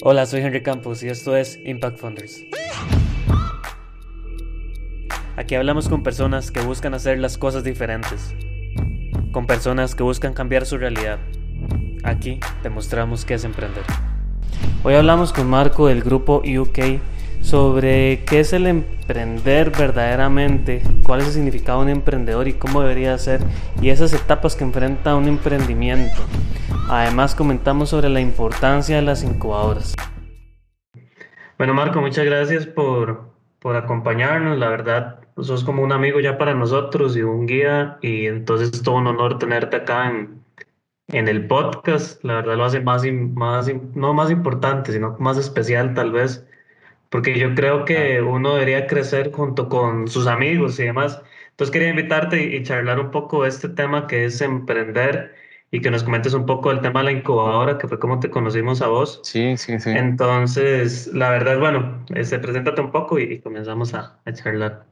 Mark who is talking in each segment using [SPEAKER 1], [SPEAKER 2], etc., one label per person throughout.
[SPEAKER 1] Hola, soy Henry Campos y esto es Impact Funders. Aquí hablamos con personas que buscan hacer las cosas diferentes, con personas que buscan cambiar su realidad. Aquí demostramos qué es emprender. Hoy hablamos con Marco del grupo UK sobre qué es el emprender verdaderamente, cuál es el significado de un emprendedor y cómo debería ser, y esas etapas que enfrenta un emprendimiento. Además comentamos sobre la importancia de las incubadoras. Bueno Marco, muchas gracias por, por acompañarnos, la verdad sos como un amigo ya para nosotros y un guía, y entonces es todo un honor tenerte acá en, en el podcast, la verdad lo hace más, más, no más importante, sino más especial tal vez porque yo creo que uno debería crecer junto con sus amigos y demás. Entonces quería invitarte y, charlar un poco de este tema que es emprender y que nos comentes un poco el tema de la incubadora, que fue como te conocimos a vos.
[SPEAKER 2] Sí, sí, sí.
[SPEAKER 1] Entonces, la verdad, bueno, este, preséntate un poco y, comenzamos a, a, charlar.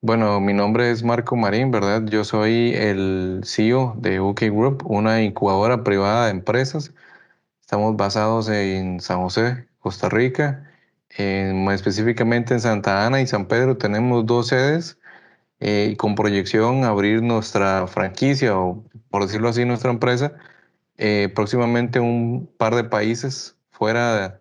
[SPEAKER 2] Bueno, mi nombre es Marco Marín, ¿verdad? Yo soy el CEO de UK Group, una incubadora privada de empresas. Estamos basados en San José, Costa Rica. más específicamente en Santa Ana y San Pedro tenemos dos sedes eh, y con proyección abrir nuestra franquicia o por decirlo así nuestra empresa eh, próximamente un par de países fuera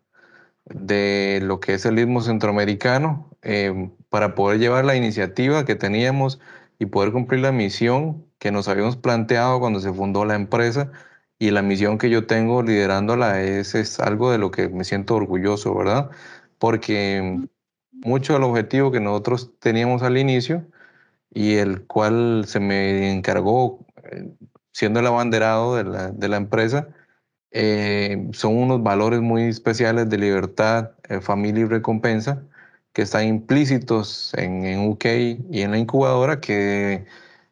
[SPEAKER 2] de, lo que es el istmo centroamericano eh, para poder llevar la iniciativa que teníamos y poder cumplir la misión que nos habíamos planteado cuando se fundó la empresa y la misión que yo tengo liderándola es, es algo de lo que me siento orgulloso, ¿verdad? Porque mucho del objetivo que nosotros teníamos al inicio y el cual se me encargó eh, siendo el abanderado de la, de la empresa, eh, son unos valores muy especiales de libertad, eh, familia y recompensa que están implícitos en, en UK y en la incubadora que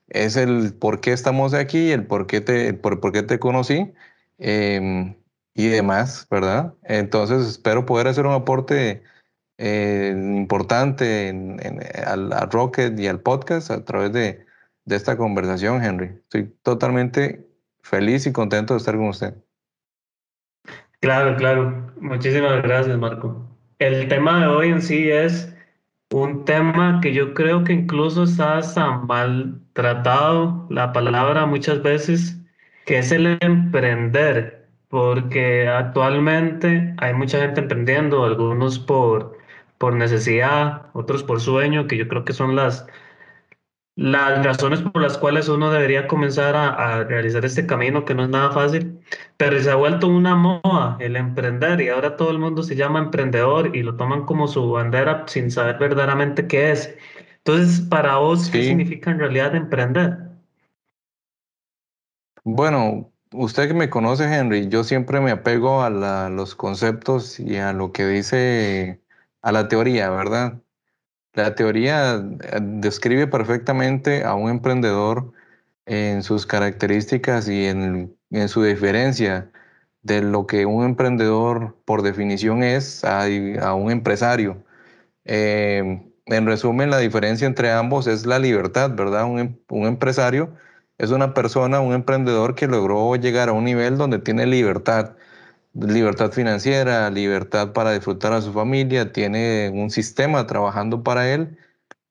[SPEAKER 2] es el por qué estamos aquí, el por qué te, por, por qué te conocí em, y demás, ¿verdad? Entonces espero poder hacer un aporte eh, importante al, Rocket y al podcast a través de, esta conversación, Henry. Estoy totalmente feliz y contento de estar con usted.
[SPEAKER 1] Claro, claro. Muchísimas gracias, Marco. El tema de hoy en sí es un tema que yo creo que incluso está tan mal tratado, la palabra muchas veces, que es el emprender, porque actualmente hay mucha gente emprendiendo, algunos por, por necesidad, otros por sueño, que yo creo que son las, las razones por las cuales uno debería comenzar a, realizar este camino que no es nada fácil, pero se ha vuelto una moda el emprender y ahora todo el mundo se llama emprendedor y lo toman como su bandera sin saber verdaderamente qué es. Entonces, para vos, ¿qué significa en realidad emprender?
[SPEAKER 2] Bueno, usted que me conoce, Henry, yo siempre me apego a los conceptos y a lo que dice, a la teoría, ¿verdad? La teoría eh, describe perfectamente a un emprendedor en sus características y en, su diferencia de lo que un emprendedor por definición es a, un empresario. Eh, en resumen, la diferencia entre ambos es la libertad, ¿verdad? Un, em, un, empresario es una persona, un emprendedor que logró llegar a un nivel donde tiene libertad libertad financiera, libertad para disfrutar a su familia, tiene un sistema trabajando para él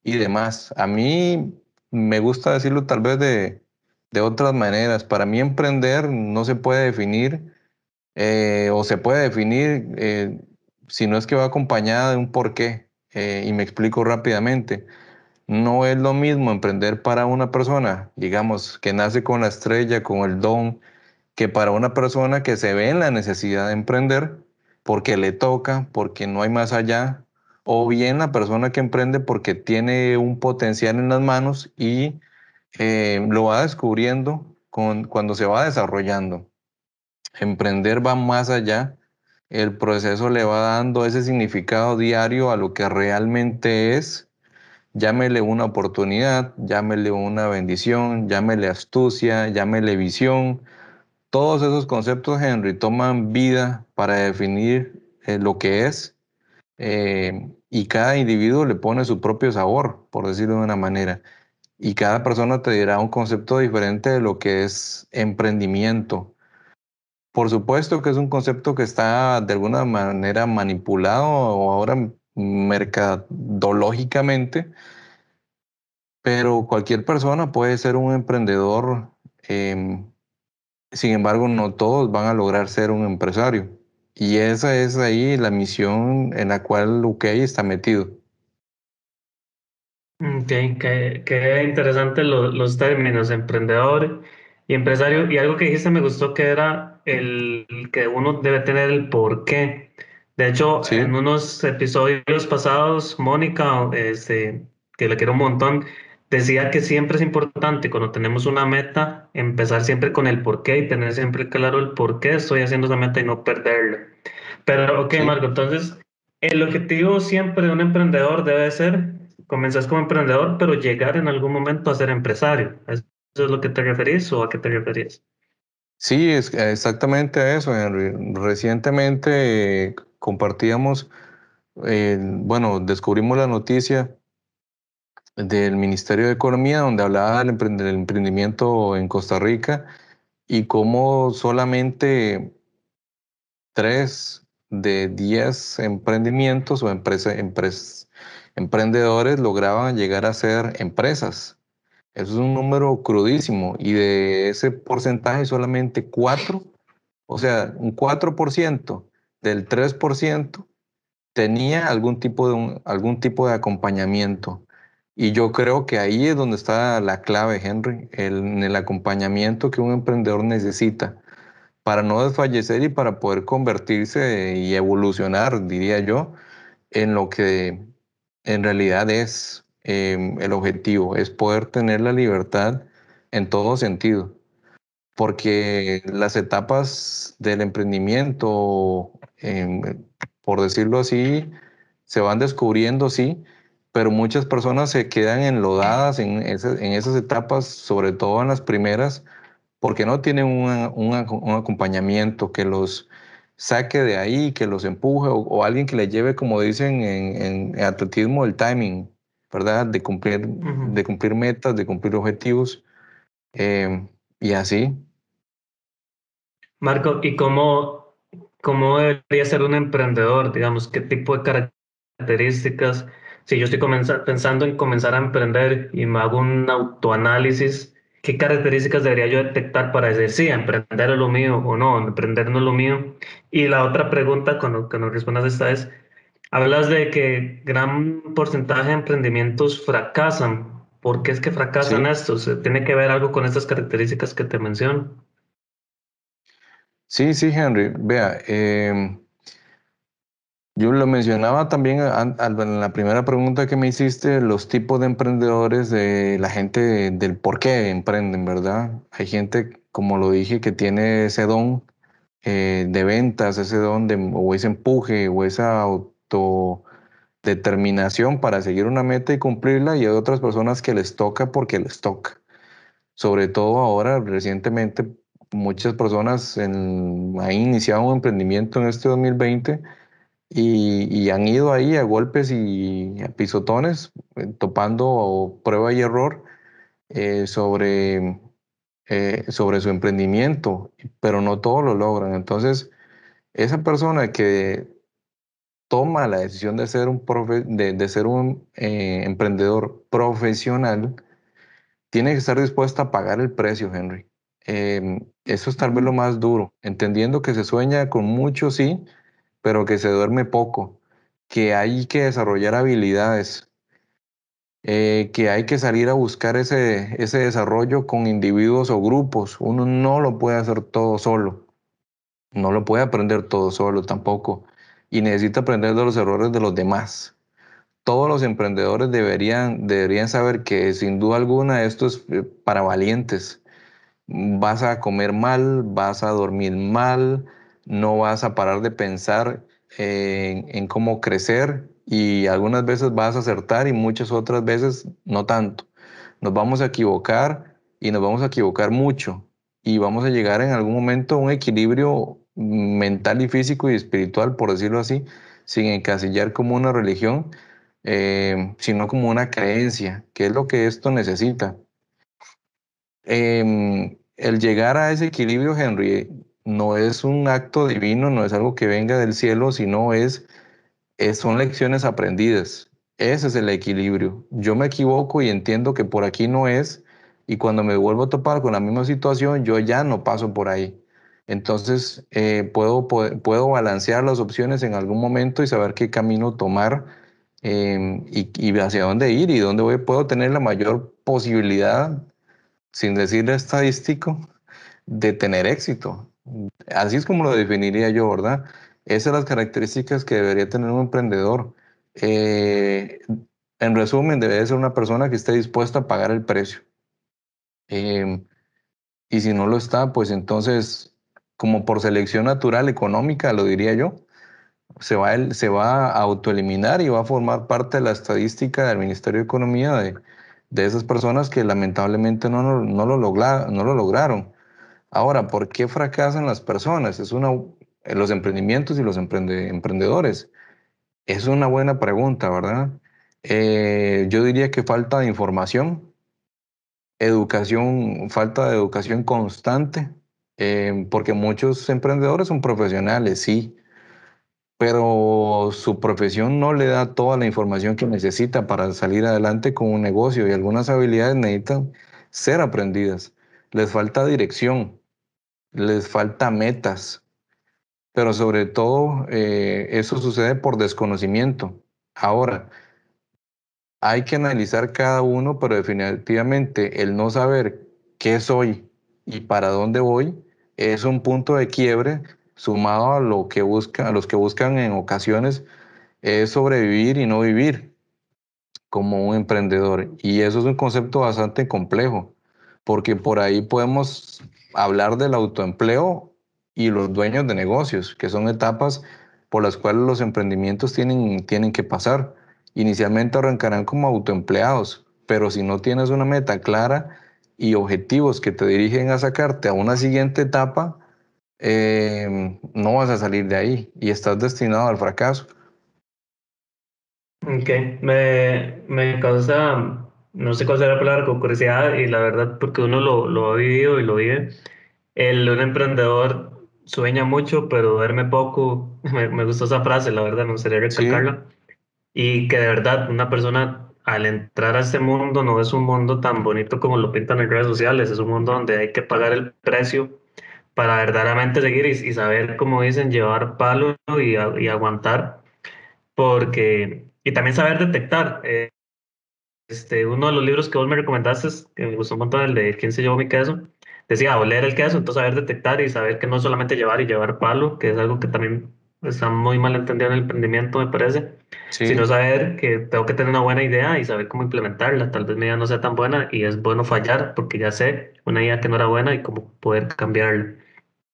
[SPEAKER 2] y demás. A mí me gusta decirlo tal vez de, de otras maneras. Para mí emprender no se puede definir eh, o se puede definir eh, si no es que va acompañada de un porqué. Eh, y me explico rápidamente. No es lo mismo emprender para una persona, digamos, que nace con la estrella, con el don, que para una persona que se ve en la necesidad de emprender porque le toca, porque no hay más allá, o bien la persona que emprende porque tiene un potencial en las manos y eh, lo va descubriendo con, cuando se va desarrollando. Emprender va más allá, el proceso le va dando ese significado diario a lo que realmente es. Llámele una oportunidad, llámele una bendición, llámele astucia, llámele visión, todos esos conceptos, Henry, toman vida para definir eh, lo que es eh, y cada individuo le pone su propio sabor, por decirlo de una manera. Y cada persona te dirá un concepto diferente de lo que es emprendimiento. Por supuesto que es un concepto que está de alguna manera manipulado o ahora mercadológicamente, pero cualquier persona puede ser un emprendedor. Em, sin embargo, no todos van a lograr ser un empresario. Y esa es ahí la misión en la cual Ukey está metido.
[SPEAKER 1] Ok, qué, qué interesante los términos, emprendedor y empresario. Y algo que dijiste me gustó que era el que uno debe tener el por qué. De hecho, en unos episodios pasados, Mónica, este, que le quiero un montón, decía que siempre es importante cuando tenemos una meta, empezar siempre con el por qué y tener siempre claro el por qué estoy haciendo esa meta y no perderla. Pero, ok, Marco, entonces, el objetivo siempre de un emprendedor debe ser comenzar como emprendedor, pero llegar en algún momento a ser empresario. ¿Eso es lo que te referís o a qué te referís?
[SPEAKER 2] Sí, es exactamente a eso, Henry. Recientemente compartíamos, eh, bueno, descubrimos la noticia del Ministerio de Economía donde hablaba del, emprendimiento en Costa Rica y cómo solamente tres de diez emprendimientos o empresas emprendedores lograban llegar a ser empresas. Eso es un número crudísimo y de ese porcentaje solamente 4, o sea, un 4% del 3% tenía algún tipo de, algún tipo de acompañamiento. Y yo creo que ahí es donde está la clave, Henry, en el acompañamiento que un emprendedor necesita para no desfallecer y para poder convertirse y evolucionar, diría yo, en lo que en realidad es em, el objetivo, es poder tener la libertad en todo sentido. Porque las etapas del emprendimiento, em, por decirlo así, se van descubriendo, sí, pero muchas personas se quedan enlodadas en, en esas etapas, sobre todo en las primeras, porque no tienen un acompañamiento que los saque de ahí, que los empuje o, alguien que le lleve, como dicen en, atletismo, el timing, ¿verdad? De cumplir, de cumplir metas, de cumplir objetivos eh, y así.
[SPEAKER 1] Marco, ¿y cómo, cómo debería ser un emprendedor? Digamos, ¿qué tipo de características? Si yo estoy pensando en comenzar a emprender y me hago un autoanálisis, ¿Qué características debería yo detectar para decir, sí, emprender es lo mío o no, emprender no es lo mío? Y la otra pregunta, cuando, nos respondas esta es, hablas de que gran porcentaje de emprendimientos fracasan. ¿Por qué es que fracasan estos? ¿Tiene que ver algo con estas características que te menciono?
[SPEAKER 2] Sí, sí, Henry. Vea, eh, yo lo mencionaba también en la primera pregunta que me hiciste, los tipos de emprendedores, de la gente del por qué emprenden, ¿verdad? Hay gente, como lo dije, que tiene ese don eh, de ventas, ese don de, o ese empuje o esa autodeterminación para seguir una meta y cumplirla, y hay otras personas que les toca porque les toca. Sobre todo ahora, recientemente, muchas personas han iniciado un emprendimiento en este 2020 y, han ido ahí a golpes y a pisotones, eh, topando prueba y error eh, sobre, eh, sobre su emprendimiento, pero no todos lo logran. Entonces, esa persona que toma la decisión de ser un, de, ser un emprendedor profesional, tiene que estar dispuesta a pagar el precio, Henry. Eso es tal vez lo más duro, entendiendo que se sueña con mucho, sí, pero que se duerme poco, que hay que desarrollar habilidades, eh, que hay que salir a buscar ese, ese desarrollo con individuos o grupos. Uno no lo puede hacer todo solo, no lo puede aprender todo solo tampoco, y necesita aprender de los errores de los demás. Todos los emprendedores deberían, deberían saber que sin duda alguna esto es eh, para valientes. Vas a comer mal, vas a dormir mal, no vas a parar de pensar en, cómo crecer y algunas veces vas a acertar y muchas otras veces no tanto. Nos vamos a equivocar y nos vamos a equivocar mucho y vamos a llegar en algún momento a un equilibrio mental y físico y espiritual, por decirlo así, sin encasillar como una religión, eh, sino como una creencia, que es lo que esto necesita. Em, el llegar a ese equilibrio, Henry, no es un acto divino, no es algo que venga del cielo, sino es, es son lecciones aprendidas. Ese es el equilibrio. Yo me equivoco y entiendo que por aquí no es, y cuando me vuelvo a topar con la misma situación, yo ya no paso por ahí. Entonces, eh, puedo, puedo, balancear las opciones en algún momento y saber qué camino tomar em, y, hacia dónde ir y dónde voy, puedo tener la mayor posibilidad, sin decir estadístico, de tener éxito. Así es como lo definiría yo, ¿verdad? Esas son las características que debería tener un emprendedor. Eh, en resumen, debe ser una persona que esté dispuesta a pagar el precio. Em, y si no lo está, pues entonces, como por selección natural económica, lo diría yo, se va, se va a autoeliminar y va a formar parte de la estadística del Ministerio de Economía de, de esas personas que lamentablemente no, no, lo, no lo lograron. Ahora, ¿por qué fracasan las personas? Es una, los emprendimientos y los emprendedores. Es una buena pregunta, ¿verdad? Eh, yo diría que falta de información, educación, falta de educación constante, eh, porque muchos emprendedores son profesionales, sí, pero su profesión no le da toda la información que necesita para salir adelante con un negocio y algunas habilidades necesitan ser aprendidas. Les falta dirección, les falta metas, pero sobre todo eh, eso sucede por desconocimiento. Ahora, hay que analizar cada uno, pero definitivamente el no saber qué soy y para dónde voy es un punto de quiebre sumado a lo que buscan, a los que buscan en ocasiones es sobrevivir y no vivir como un emprendedor. Y eso es un concepto bastante complejo, porque por ahí podemos hablar del autoempleo y los dueños de negocios, que son etapas por las cuales los emprendimientos tienen, tienen que pasar. Inicialmente arrancarán como autoempleados, pero si no tienes una meta clara y objetivos que te dirigen a sacarte a una siguiente etapa, eh, no vas a salir de ahí y estás destinado al fracaso.
[SPEAKER 1] Ok, me, me causa, no sé cuál será la palabra, con curiosidad y la verdad porque uno lo, lo ha vivido y lo vive. El, un emprendedor sueña mucho, pero duerme poco. Me, me gustó esa frase, la verdad, me gustaría recalcarla y que de verdad una persona al entrar a este mundo no es un mundo tan bonito como lo pintan en redes sociales, es un mundo donde hay que pagar el precio para verdaderamente seguir y, saber, como dicen, llevar palo y, y, aguantar, porque, y también saber detectar. Eh, este, uno de los libros que vos me recomendaste, que me gustó un montón, el de ¿Quién se llevó mi queso? Decía, oler el queso, entonces saber detectar y saber que no solamente llevar y llevar palo, que es algo que también está muy mal entendido en el emprendimiento, me parece, sino saber que tengo que tener una buena idea y saber cómo implementarla. Tal vez mi idea no sea tan buena y es bueno fallar porque ya sé una idea que no era buena y cómo poder cambiarla.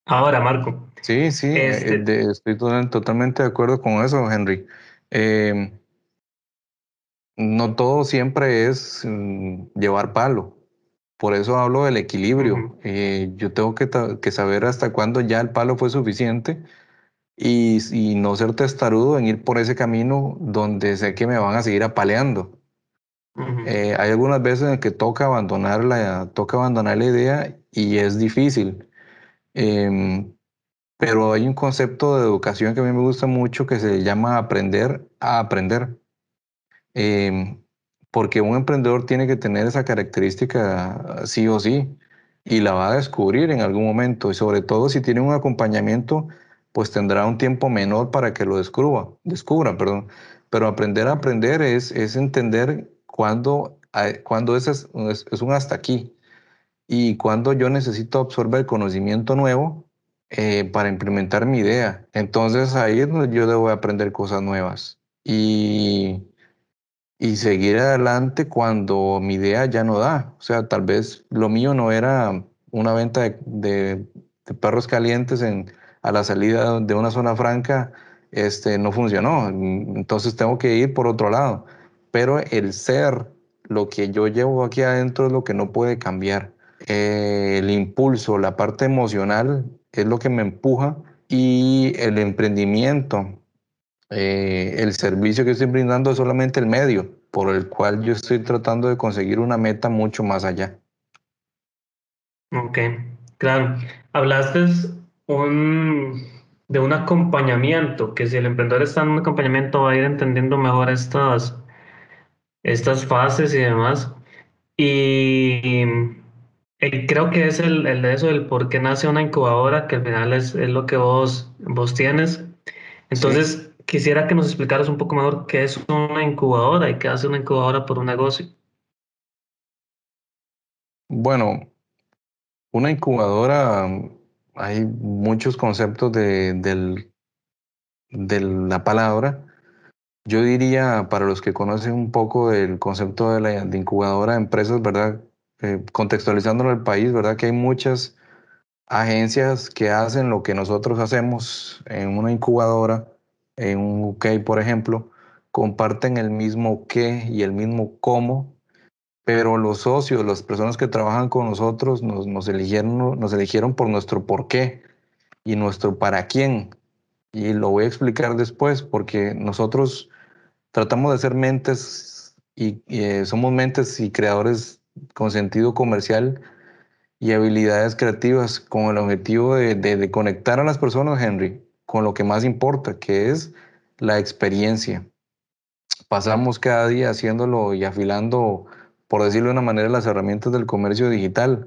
[SPEAKER 1] Ahora, Marco.
[SPEAKER 2] Sí, sí, eh, este estoy totalmente de acuerdo con eso, Henry. Em, no todo siempre es mm, llevar palo. Por eso hablo del equilibrio. Eh, yo tengo que, que, saber hasta cuándo ya el palo fue suficiente y, no ser testarudo en ir por ese camino donde sé que me van a seguir apaleando. Eh, hay algunas veces en que toca abandonar la, toca abandonar la idea y es difícil. Em, pero hay un concepto de educación que a mí me gusta mucho que se llama aprender a aprender. Em, porque un emprendedor tiene que tener esa característica sí o sí y la va a descubrir en algún momento y sobre todo si tiene un acompañamiento pues tendrá un tiempo menor para que lo descubra, descubra perdón. Pero aprender a aprender es, es entender cuándo, cuando es, es, un hasta aquí y cuando yo necesito absorber conocimiento nuevo eh, para implementar mi idea. Entonces ahí es yo debo aprender cosas nuevas y, y seguir adelante cuando mi idea ya no da. O sea, tal vez lo mío no era una venta de, perros calientes en a la salida de una zona franca este, no funcionó. Entonces tengo que ir por otro lado. Pero el ser, lo que yo llevo aquí adentro es lo que no puede cambiar. Eh, el impulso, la parte emocional es lo que me empuja y el emprendimiento, eh, el servicio que estoy brindando es solamente el medio por el cual yo estoy tratando de conseguir una meta mucho más allá.
[SPEAKER 1] Ok, claro. Hablaste un, de un acompañamiento, que si el emprendedor está en un acompañamiento va a ir entendiendo mejor estas, estas fases y demás. Y, y creo que es el, el, de eso, el por qué nace una incubadora, que al final es, es lo que vos, vos tienes. Entonces, quisiera que nos explicaras un poco mejor qué es una incubadora y qué hace una incubadora por un negocio.
[SPEAKER 2] Bueno, una incubadora, hay muchos conceptos de, del, de la palabra. Yo diría, para los que conocen un poco el concepto de la incubadora de empresas, ¿verdad? Eh, contextualizándolo al país, ¿verdad? Que hay muchas agencias que hacen lo que nosotros hacemos en una incubadora, en un UK, por ejemplo, comparten el mismo qué y el mismo cómo, pero los socios, las personas que trabajan con nosotros, nos, nos, eligieron, nos eligieron por nuestro por qué y nuestro para quién. Y lo voy a explicar después, porque nosotros tratamos de ser mentes y, eh, somos mentes y creadores con sentido comercial y habilidades creativas con el objetivo de, de, conectar a las personas, Henry, con lo que más importa, que es la experiencia. Pasamos cada día haciéndolo y afilando, por decirlo de una manera, las herramientas del comercio digital.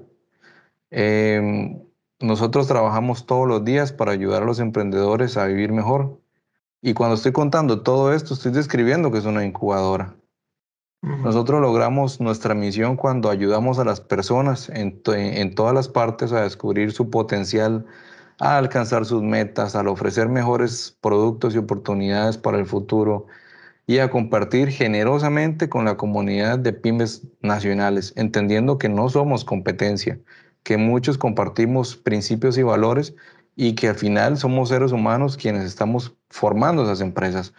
[SPEAKER 2] Eh, nosotros trabajamos todos los días para ayudar a los emprendedores a vivir mejor. Y cuando estoy contando todo esto, estoy describiendo que es una incubadora. Nosotros logramos nuestra misión cuando ayudamos a las personas en, en, todas las partes a descubrir su potencial, a alcanzar sus metas, al ofrecer mejores productos y oportunidades para el futuro y a compartir generosamente con la comunidad de pymes nacionales, entendiendo que no somos competencia, que muchos compartimos principios y valores y que al final somos seres humanos quienes estamos formando esas empresas.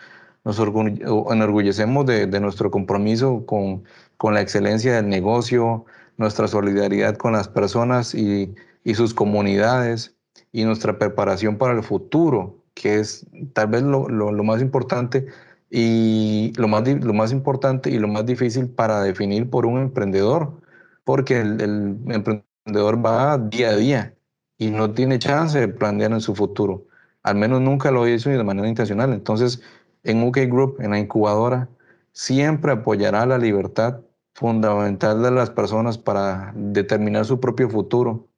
[SPEAKER 2] Nos enorgullecemos de, nuestro compromiso con, con, la excelencia del negocio, nuestra solidaridad con las personas y, sus comunidades y nuestra preparación para el futuro, que es tal vez lo, lo, más importante y lo más, lo más importante y lo más difícil para definir por un emprendedor, porque el, el emprendedor va día a día y no tiene chance de planear en su futuro. Al menos nunca lo hizo de manera intencional. Entonces, en UK Group, en la incubadora, siempre apoyará la libertad fundamental de las personas para determinar su propio futuro.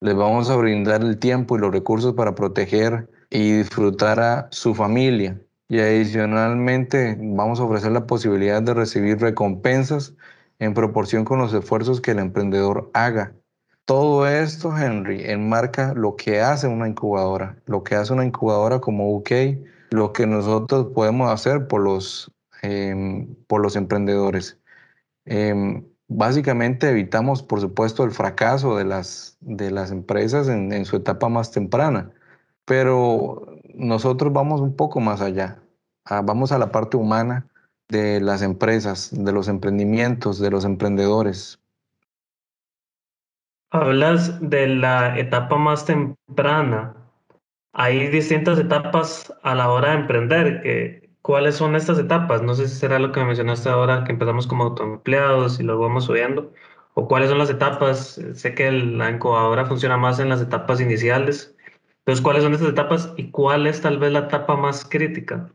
[SPEAKER 2] Les vamos a brindar el tiempo y los recursos para proteger y disfrutar a su familia. Y adicionalmente vamos a ofrecer la posibilidad de recibir recompensas en proporción con los esfuerzos que el emprendedor haga todo esto, Henry, enmarca lo que hace una incubadora, lo que hace una incubadora como UK, lo que nosotros podemos hacer por los, em, por los emprendedores. Em, básicamente evitamos, por supuesto, el fracaso de las, de las empresas en, en su etapa más temprana, pero nosotros vamos un poco más allá, ah, vamos a la parte humana de las empresas, de los emprendimientos, de los emprendedores.
[SPEAKER 1] Hablas de la etapa más temprana. Hay distintas etapas a la hora de emprender. Que, ¿Cuáles son estas etapas? No sé si será lo que me mencionaste ahora, que empezamos como autoempleados y luego vamos subiendo. ¿O cuáles son las etapas? Sé que la incubadora funciona más en las etapas iniciales. Entonces, ¿cuáles son estas etapas y cuál es tal vez la etapa más crítica?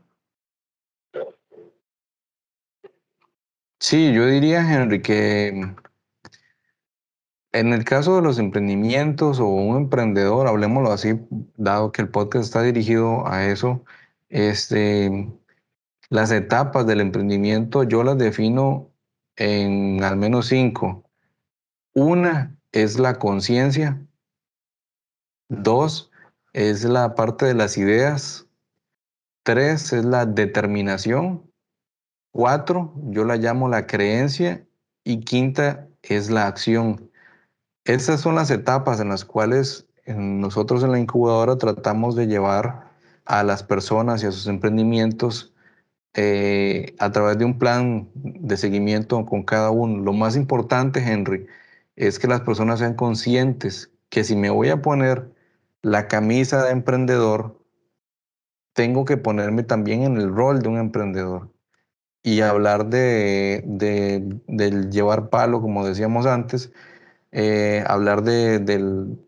[SPEAKER 2] Sí, yo diría, Henry, que en el caso de los emprendimientos o un emprendedor, hablemoslo así, dado que el podcast está dirigido a eso, este, las etapas del emprendimiento yo las defino en al menos cinco. Una es la conciencia. Dos es la parte de las ideas. Tres es la determinación. Cuatro, yo la llamo la creencia. Y quinta es la acción. Esas son las etapas en las cuales nosotros en la incubadora tratamos de llevar a las personas y a sus emprendimientos eh, a través de un plan de seguimiento con cada uno. Lo más importante, Henry, es que las personas sean conscientes que si me voy a poner la camisa de emprendedor, tengo que ponerme también en el rol de un emprendedor y hablar de, de, del llevar palo, como decíamos antes, eh, hablar de, del,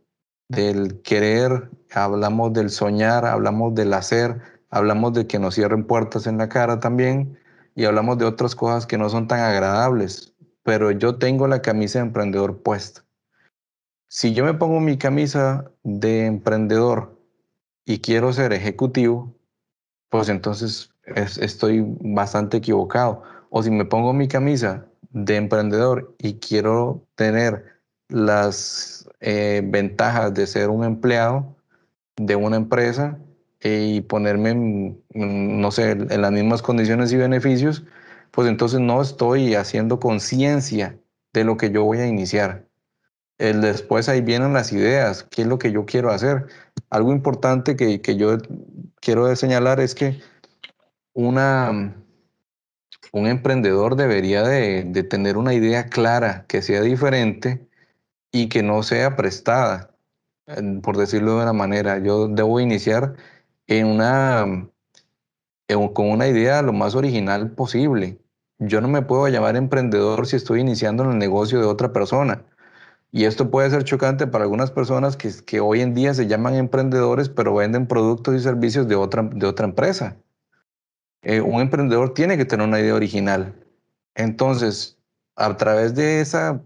[SPEAKER 2] del querer, hablamos del soñar, hablamos del hacer, hablamos de que nos cierren puertas en la cara también y hablamos de otras cosas que no son tan agradables, pero yo tengo la camisa de emprendedor puesta. Si yo me pongo mi camisa de emprendedor y quiero ser ejecutivo, pues entonces estoy bastante equivocado. O si me pongo mi camisa de emprendedor y quiero tener las eh, ventajas de ser un empleado de una empresa y ponerme, no sé, en las mismas condiciones y beneficios, pues entonces no estoy haciendo conciencia de lo que yo voy a iniciar. El después ahí vienen las ideas, qué es lo que yo quiero hacer. Algo importante que, que yo quiero señalar es que una, un emprendedor debería de, de, tener una idea clara, que sea diferente y que no sea prestada, por decirlo de una manera. Yo debo iniciar con una idea lo más original posible. Yo no me puedo llamar emprendedor si estoy iniciando en el negocio de otra persona. Y esto puede ser chocante para algunas personas que, que hoy en día se llaman emprendedores, pero venden productos y servicios de otra, de otra empresa. Eh, un emprendedor tiene que tener una idea original. Entonces, a través de ese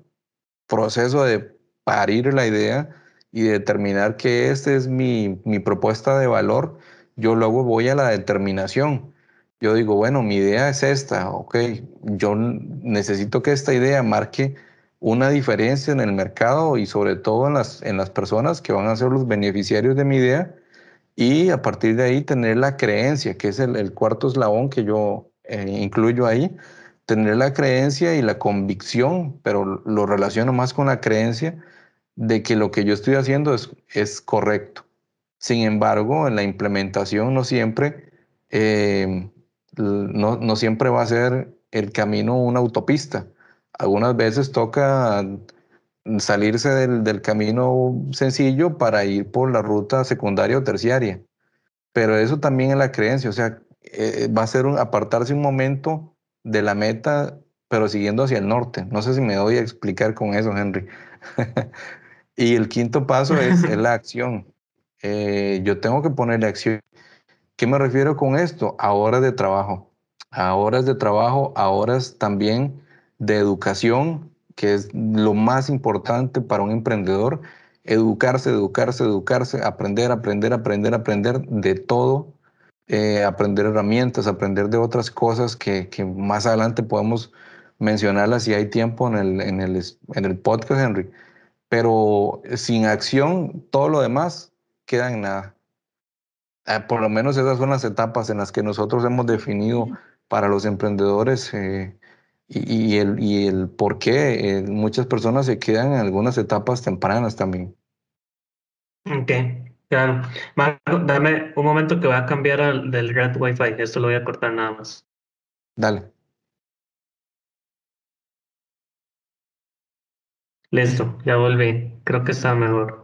[SPEAKER 2] proceso de parir la idea y determinar que esta es mi, mi propuesta de valor, yo luego voy a la determinación. Yo digo, bueno, mi idea es esta, ok, yo necesito que esta idea marque una diferencia en el mercado y sobre todo en las, en las personas que van a ser los beneficiarios de mi idea y a partir de ahí tener la creencia, que es el, cuarto eslabón que yo eh, incluyo ahí, tener la creencia y la convicción, pero lo relaciono más con la creencia de que lo que yo estoy haciendo es, es correcto. Sin embargo, en la implementación no siempre, eh, no, no siempre va a ser el camino una autopista. Algunas veces toca salirse del, camino sencillo para ir por la ruta secundaria o terciaria. Pero eso también es la creencia, o sea, eh, va a ser apartarse un momento de la meta, pero siguiendo hacia el norte. No sé si me doy a explicar con eso, Henry. y el quinto paso es, la acción. Eh, yo tengo que ponerle acción. ¿Qué me refiero con esto? A horas de trabajo. A horas de trabajo, a horas también de educación que es lo más importante para un emprendedor, educarse, educarse, educarse, aprender, aprender, aprender, aprender de todo, eh, aprender herramientas, aprender de otras cosas que, que, más adelante podemos mencionarlas si hay tiempo en el, en el, en el podcast, Henry. Pero sin acción, todo lo demás queda en nada. Eh, por lo menos esas son las etapas en las que nosotros hemos definido para los emprendedores eh, y, el, y el por qué eh, muchas personas se quedan en algunas etapas tempranas también.
[SPEAKER 1] Ok, claro. Marco, dame un momento que voy a cambiar al, del red Wi-Fi. Esto lo voy a cortar nada más.
[SPEAKER 2] Dale.
[SPEAKER 1] Listo, ya volví. Creo que está mejor.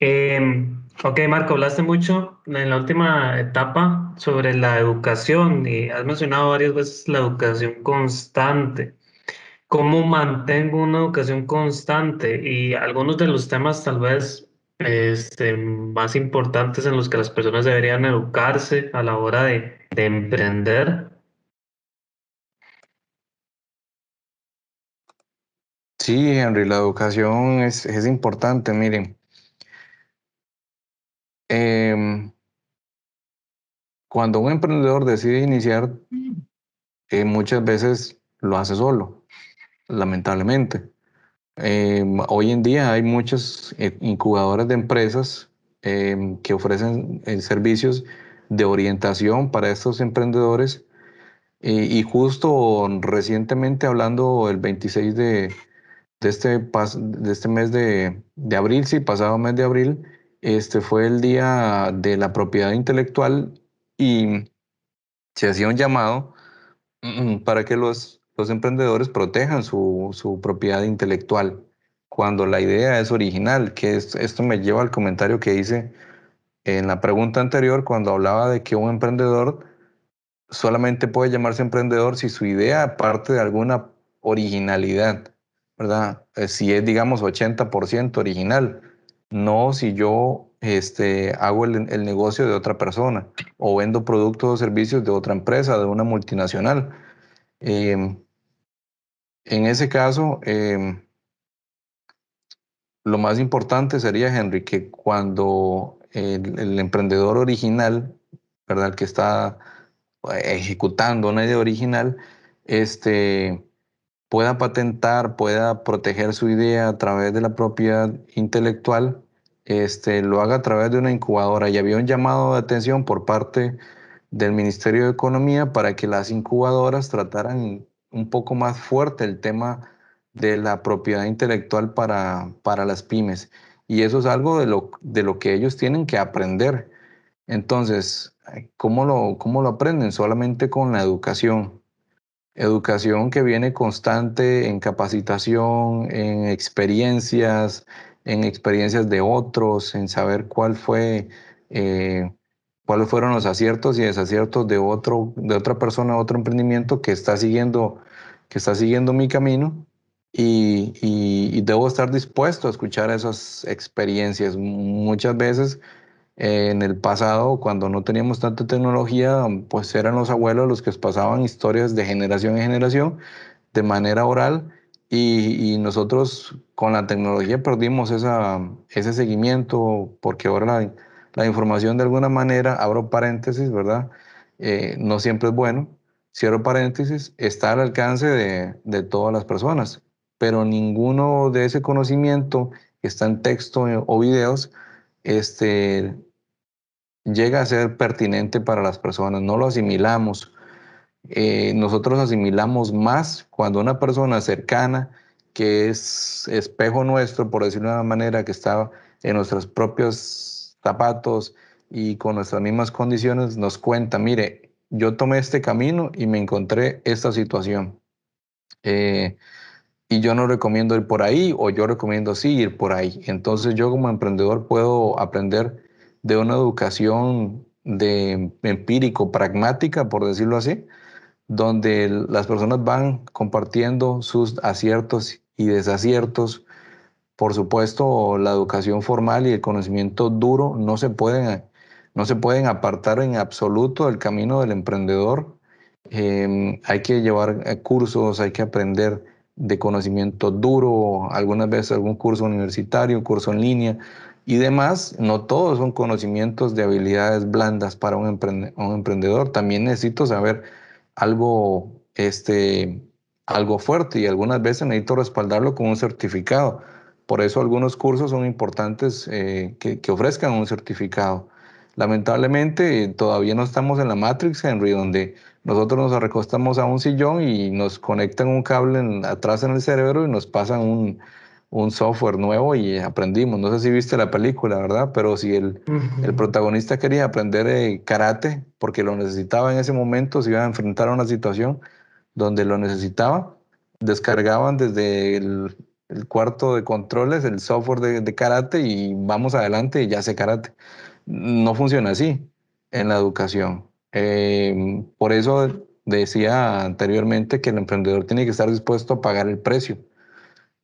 [SPEAKER 1] Eh, Ok, Marco, hablaste mucho en la última etapa sobre la educación y has mencionado varias veces la educación constante. ¿Cómo mantengo una educación constante? Y algunos de los temas tal vez este, más importantes en los que las personas deberían educarse a la hora de, de emprender.
[SPEAKER 2] Sí, Henry, la educación es, es importante. Miren, Em, cuando un emprendedor decide iniciar, eh, muchas veces lo hace solo, lamentablemente. Em, hoy en día hay muchas eh, incubadoras de empresas em, que ofrecen eh, servicios de orientación para estos emprendedores. y justo recientemente hablando el 26 de, de, este, de este mes de, de abril, sí, pasado mes de abril, este fue el día de la propiedad intelectual y se hacía un llamado mm, para que los, los emprendedores protejan su, su, propiedad intelectual cuando la idea es original, que esto me lleva al comentario que hice en la pregunta anterior cuando hablaba de que un emprendedor solamente puede llamarse emprendedor si su idea parte de alguna originalidad, ¿verdad? Eh, si es, digamos, 80% original no si yo este, hago el, el negocio de otra persona o vendo productos o servicios de otra empresa, de una multinacional. Em, en ese caso, em, lo más importante sería, Henry, que cuando el, emprendedor original, ¿verdad? El que está ejecutando una idea original, este, pueda patentar, pueda proteger su idea a través de la propiedad intelectual, este, lo haga a través de una incubadora. Y había un llamado de atención por parte del Ministerio de Economía para que las incubadoras trataran un poco más fuerte el tema de la propiedad intelectual para, para las pymes. Y eso es algo de lo, de lo que ellos tienen que aprender. Entonces, ¿cómo lo, ¿cómo lo aprenden? Solamente con la educación. Educación que viene constante en capacitación, en experiencias, en experiencias de otros, en saber cuál fue, eh, cuáles fueron los aciertos y desaciertos de, otro, de otra persona, otro emprendimiento que está siguiendo, que está siguiendo mi camino y, y, debo estar dispuesto a escuchar esas experiencias. Muchas veces eh, en el pasado, cuando no teníamos tanta tecnología, pues eran los abuelos los que pasaban historias de generación en generación de manera oral y, y nosotros con la tecnología perdimos esa, ese seguimiento porque ahora la, la, información de alguna manera, abro paréntesis, ¿verdad? Eh, no siempre es bueno. Cierro paréntesis, está al alcance de, de todas las personas pero ninguno de ese conocimiento que está en texto o videos este, llega a ser pertinente para las personas, no lo asimilamos. Eh, nosotros asimilamos más cuando una persona cercana, que es espejo nuestro, por decirlo de una manera, que está en nuestros propios zapatos y con nuestras mismas condiciones, nos cuenta, mire, yo tomé este camino y me encontré esta situación. Eh, y yo no recomiendo ir por ahí o yo recomiendo sí ir por ahí. Entonces yo como emprendedor puedo aprender de una educación de empírico, pragmática, por decirlo así, donde las personas van compartiendo sus aciertos y desaciertos. Por supuesto, la educación formal y el conocimiento duro no se pueden, no se pueden apartar en absoluto del camino del emprendedor. Em, hay que llevar eh, cursos, hay que aprender de conocimiento duro, algunas veces algún curso universitario, un curso en línea y demás. No todos son conocimientos de habilidades blandas para un, emprendedor. También necesito saber algo, este, algo fuerte y algunas veces necesito respaldarlo con un certificado. Por eso algunos cursos son importantes eh, que, que ofrezcan un certificado. Lamentablemente todavía no estamos en la Matrix, Henry, donde nosotros nos recostamos a un sillón y nos conectan un cable atrás en el cerebro y nos pasan un, un, software nuevo y aprendimos. No sé si viste la película, ¿verdad? Pero si el, el protagonista quería aprender eh, karate porque lo necesitaba en ese momento, se iba a enfrentar a una situación donde lo necesitaba, descargaban desde el, el cuarto de controles el software de, de, karate y vamos adelante y ya sé karate. No funciona así en la educación. Eh, por eso decía anteriormente que el emprendedor tiene que estar dispuesto a pagar el precio.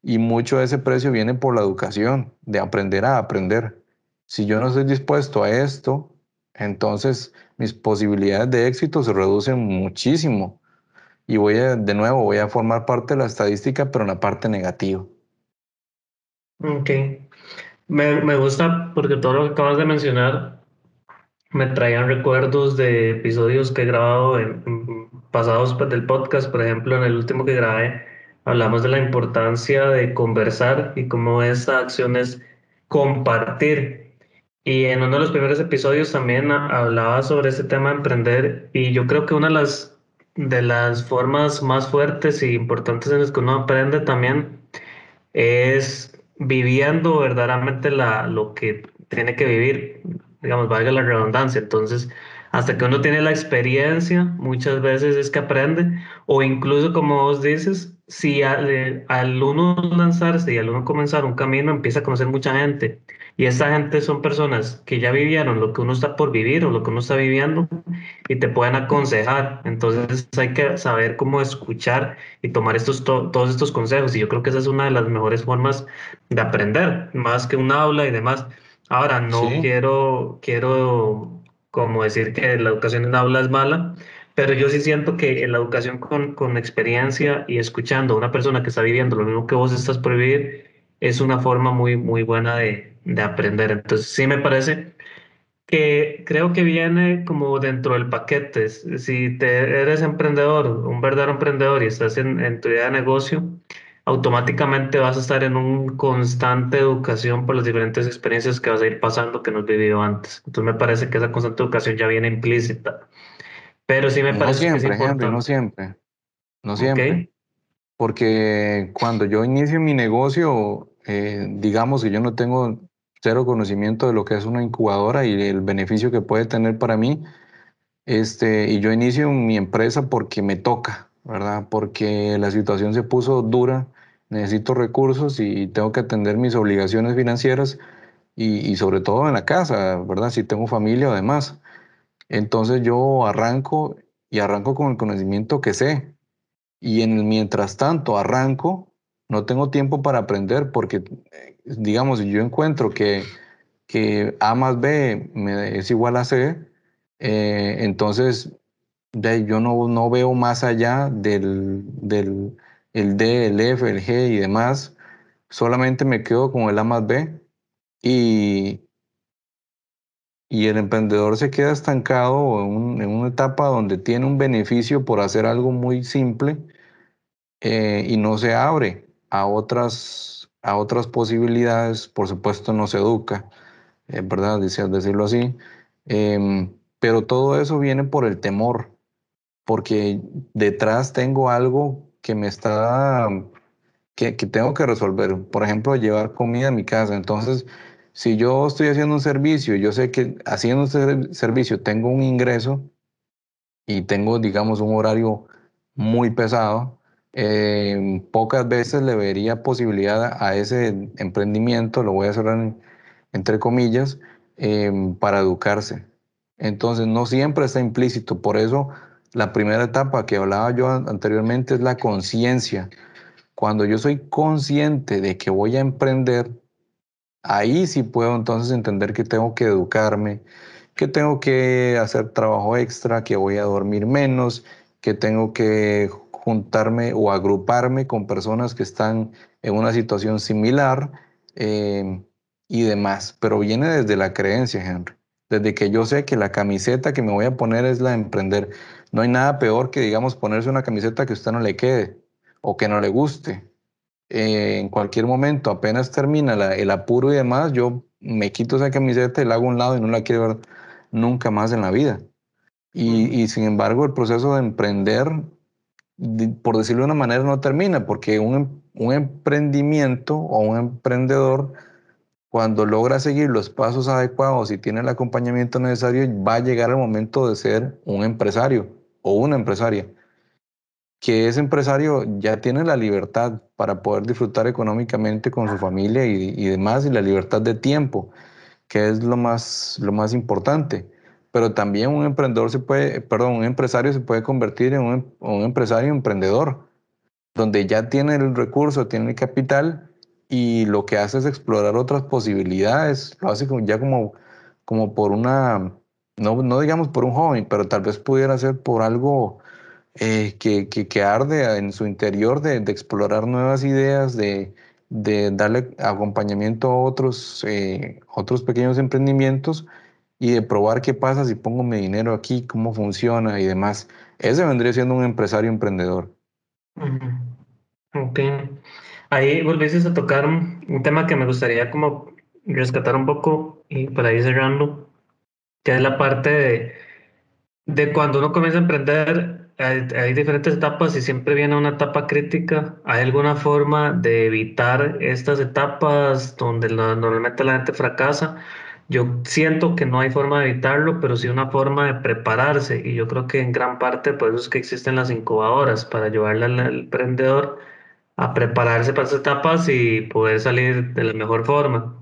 [SPEAKER 2] Y mucho de ese precio viene por la educación, de aprender a aprender. Si yo no estoy dispuesto a esto, entonces mis posibilidades de éxito se reducen muchísimo. Y voy a, de nuevo, voy a formar parte de la estadística, pero en la parte negativa.
[SPEAKER 1] Ok. Me, me gusta porque todo lo que acabas de mencionar me traían recuerdos de episodios que he grabado en, pasados pues, del podcast. Por ejemplo, en el último que grabé, hablamos de la importancia de conversar y cómo esa acción es compartir. Y en uno de los primeros episodios también hablaba sobre ese tema de emprender y yo creo que una de las, de las formas más fuertes y importantes en las que uno aprende también es viviendo verdaderamente la, lo que tiene que vivir digamos, valga la redundancia. Entonces, hasta que uno tiene la experiencia, muchas veces es que aprende, o incluso como vos dices, si al, al, uno lanzarse y al uno comenzar un camino, empieza a conocer mucha gente Y esta gente son personas que ya vivieron lo que uno está por vivir o lo que uno está viviendo y te pueden aconsejar. Entonces hay que saber cómo escuchar y tomar estos todos estos consejos. Y yo creo que esa es una de las mejores formas de aprender, más que un aula y demás. Ahora, no quiero, quiero como decir que la educación en aula es mala, pero yo sí siento que la educación con, con experiencia y escuchando a una persona que está viviendo lo mismo que vos estás por vivir es una forma muy, muy buena de, de aprender. Entonces, sí me parece que creo que viene como dentro del paquete. Si te, eres emprendedor, un verdadero emprendedor y estás en, en tu idea de negocio, automáticamente vas a estar en un constante educación por las diferentes experiencias que vas a ir pasando que no has vivido antes. Entonces me parece que esa constante educación ya viene implícita. Pero sí me
[SPEAKER 2] no
[SPEAKER 1] parece
[SPEAKER 2] siempre,
[SPEAKER 1] que es
[SPEAKER 2] Henry, no siempre. No siempre. Porque cuando yo inicio mi negocio, eh, digamos que yo no tengo cero conocimiento de lo que es una incubadora y el beneficio que puede tener para mí. Este, y yo inicio mi empresa porque me toca, ¿verdad? Porque la situación se puso dura, necesito recursos y tengo que atender mis obligaciones financieras y, y sobre todo en la casa, ¿verdad? Si tengo familia o demás. Entonces yo arranco y arranco con el conocimiento que sé. Y en mientras tanto arranco, no tengo tiempo para aprender porque, digamos, si yo encuentro que, que A más B es igual a C, eh, entonces de, yo no, no veo más allá del, del el D, el F, el G y demás. Solamente me quedo con el A más B y, y el emprendedor se queda estancado en, una etapa donde tiene un beneficio por hacer algo muy simple eh, y no se abre a otras, a otras posibilidades, por supuesto no se educa, eh, ¿verdad? decirlo así, eh, pero todo eso viene por el temor, porque detrás tengo algo que me está, que, que tengo que resolver, por ejemplo, llevar comida a mi casa, entonces si yo estoy haciendo un servicio, yo sé que haciendo ese servicio tengo un ingreso y tengo, digamos, un horario muy pesado, eh, pocas veces le vería posibilidad a ese emprendimiento, lo voy a hacer entre comillas, eh, para educarse. Entonces, no siempre está implícito. Por eso, la primera etapa que hablaba yo anteriormente es la conciencia. Cuando yo soy consciente de que voy a emprender, Ahí sí puedo entonces entender que tengo que educarme, que tengo que hacer trabajo extra, que voy a dormir menos, que tengo que juntarme o agruparme con personas que están en una situación similar eh, y demás. Pero viene desde la creencia, Henry. Desde que yo sé que la camiseta que me voy a poner es la de emprender. No hay nada peor que, digamos, ponerse una camiseta que a usted no le quede o que no le guste eh, en cualquier momento, apenas termina el apuro y demás, yo me quito esa camiseta y la hago a un lado y no la quiero ver nunca más en la vida. Y, sin embargo, el proceso de emprender, por decirlo de una manera, no termina, porque un, em, un emprendimiento o un emprendedor, cuando logra seguir los pasos adecuados y tiene el acompañamiento necesario, va a llegar el momento de ser un empresario o una empresaria que ese empresario ya tiene la libertad para poder disfrutar económicamente con su familia y, demás, y la libertad de tiempo, que es lo más, lo más importante. Pero también un emprendedor se puede, perdón, un empresario se puede convertir en un, un empresario emprendedor, donde ya tiene el recurso, tiene el capital y lo que hace es explorar otras posibilidades, lo hace ya como, como por una, no, no digamos por un joven, pero tal vez pudiera ser por algo eh, que, que, arde en su interior de, explorar nuevas ideas, de, de, darle acompañamiento a otros, eh, otros pequeños emprendimientos y de probar qué pasa si pongo mi dinero aquí, cómo funciona y demás. Ese vendría siendo un empresario emprendedor.
[SPEAKER 1] Ok. Ahí volviste a tocar un tema que me gustaría como rescatar un poco y para ir cerrando, que es la parte de, de cuando uno comienza a emprender, hay, diferentes etapas y siempre viene una etapa crítica. ¿Hay alguna forma de evitar estas etapas donde normalmente la gente fracasa? Yo siento que no hay forma de evitarlo, pero sí una forma de prepararse. Y yo creo que en gran parte por eso es que existen las incubadoras, para ayudarle al, emprendedor a prepararse para esas etapas y poder salir de la mejor forma.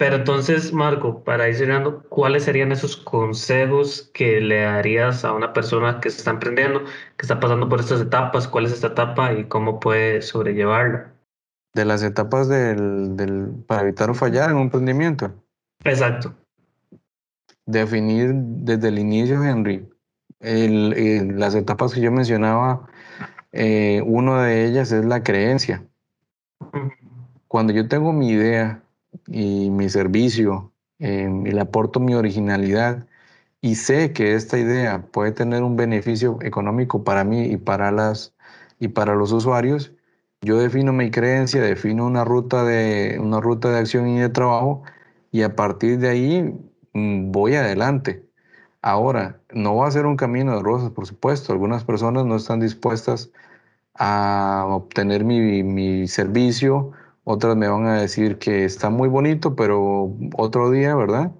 [SPEAKER 1] Pero entonces, Marco, para ir cerrando, ¿cuáles serían esos consejos que le darías a una persona que está emprendiendo, que está pasando por estas etapas? ¿Cuál es esta etapa y cómo puede sobrellevarla?
[SPEAKER 2] De las etapas del, del, para evitar fallar en un emprendimiento.
[SPEAKER 1] Exacto.
[SPEAKER 2] Definir desde el inicio, Henry, el, las etapas que yo mencionaba, eh, una de ellas es la creencia. Cuando yo tengo mi idea, y mi servicio em, y le aporto mi originalidad y sé que esta idea puede tener un beneficio económico para mí y para, las, y para los usuarios, yo defino mi creencia, defino una ruta, de, una ruta de acción y de trabajo y a partir de ahí mm, voy adelante. Ahora, no va a ser un camino de rosas, por supuesto. Algunas personas no están dispuestas a obtener mi, mi servicio otras me van a decir que está muy bonito, pero otro día, ¿verdad?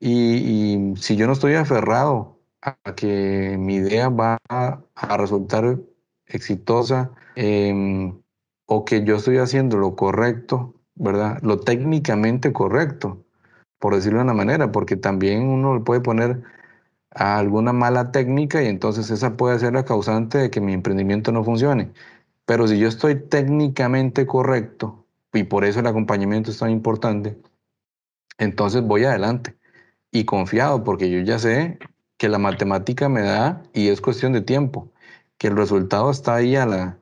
[SPEAKER 2] Y, si yo no estoy aferrado a que mi idea va a, resultar exitosa em, o que yo estoy haciendo lo correcto, ¿verdad? Lo técnicamente correcto, por decirlo de una manera, porque también uno le puede poner alguna mala técnica y entonces esa puede ser la causante de que mi emprendimiento no funcione. Pero si yo estoy técnicamente correcto, y por eso el acompañamiento es tan importante, entonces voy adelante y confiado porque yo ya sé que la matemática me da y es cuestión de tiempo, que el resultado está ahí a la,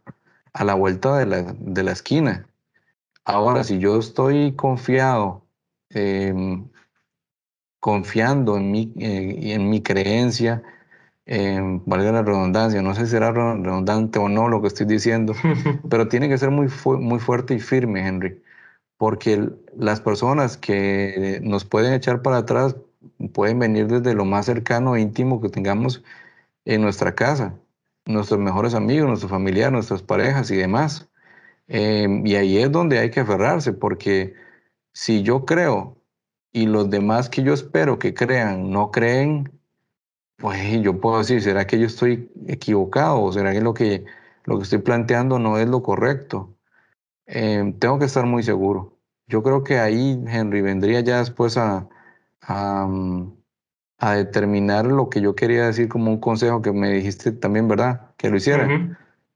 [SPEAKER 2] a la vuelta de la, de la esquina. Ahora, si yo estoy confiado, em, confiando en mi, eh, en mi creencia, eh, valga la redundancia, no sé si será redundante o no lo que estoy diciendo, pero tiene que ser muy, muy fuerte y firme, Henry, porque las personas que nos pueden echar para atrás pueden venir desde lo más cercano e íntimo que tengamos en nuestra casa, nuestros mejores amigos, nuestros familiares, nuestras parejas y demás. Eh, y ahí es donde hay que aferrarse, porque si yo creo y los demás que yo espero que crean no creen, pues yo puedo decir, ¿será que yo estoy equivocado? ¿O será que lo que, lo que estoy planteando no es lo correcto? Em, tengo que estar muy seguro. Yo creo que ahí, Henry, vendría ya después a, a, mm, determinar lo que yo quería decir como un consejo que me dijiste también, ¿verdad? Que lo hiciera.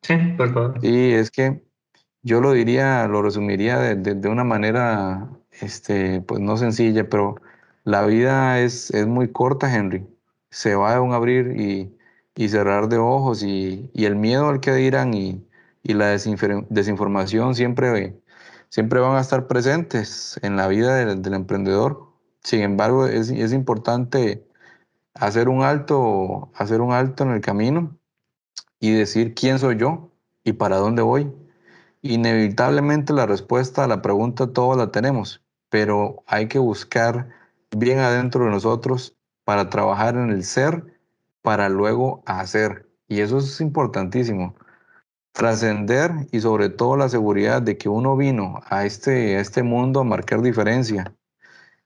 [SPEAKER 1] Sí, por favor.
[SPEAKER 2] Sí, es que yo lo diría, lo resumiría de, de, una manera, este, pues no sencilla, pero la vida es, es muy corta, Henry se va a abrir y, cerrar de ojos y, el miedo al que dirán y, la desinformación siempre, siempre van a estar presentes en la vida del, emprendedor. Sin embargo, es, es, importante hacer un alto, hacer un alto en el camino y decir quién soy yo y para dónde voy. Inevitablemente la respuesta a la pregunta todos la tenemos, pero hay que buscar bien adentro de nosotros para trabajar en el ser, para luego hacer. Y eso es importantísimo. Trascender y sobre todo la seguridad de que uno vino a este, a este mundo a marcar diferencia.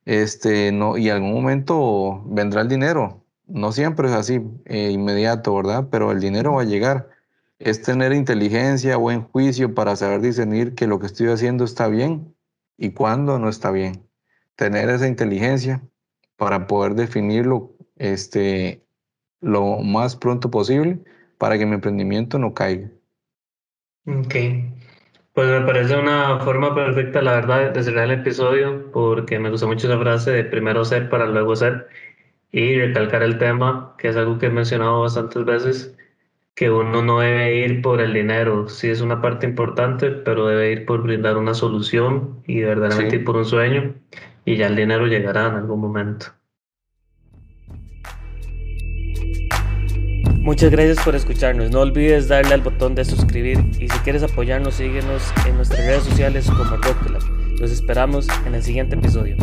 [SPEAKER 2] Este, no, y algún momento vendrá el dinero. No siempre es así, eh, inmediato, ¿verdad? Pero el dinero va a llegar. Es tener inteligencia, buen juicio para saber discernir que lo que estoy haciendo está bien y cuándo no está bien. Tener esa inteligencia para poder definirlo este, lo más pronto posible para que mi emprendimiento no caiga.
[SPEAKER 1] Ok, pues me parece una forma perfecta, la verdad, de cerrar el episodio, porque me gusta mucho esa frase de primero ser para luego ser y recalcar el tema, que es algo que he mencionado bastantes veces, que uno no debe ir por el dinero, sí es una parte importante, pero debe ir por brindar una solución y verdaderamente ir por un sueño y ya el dinero llegará en algún momento. Muchas gracias por escucharnos. No olvides darle al botón de suscribir y si quieres apoyarnos, síguenos en nuestras redes sociales como Rockclub. Los esperamos en el siguiente episodio.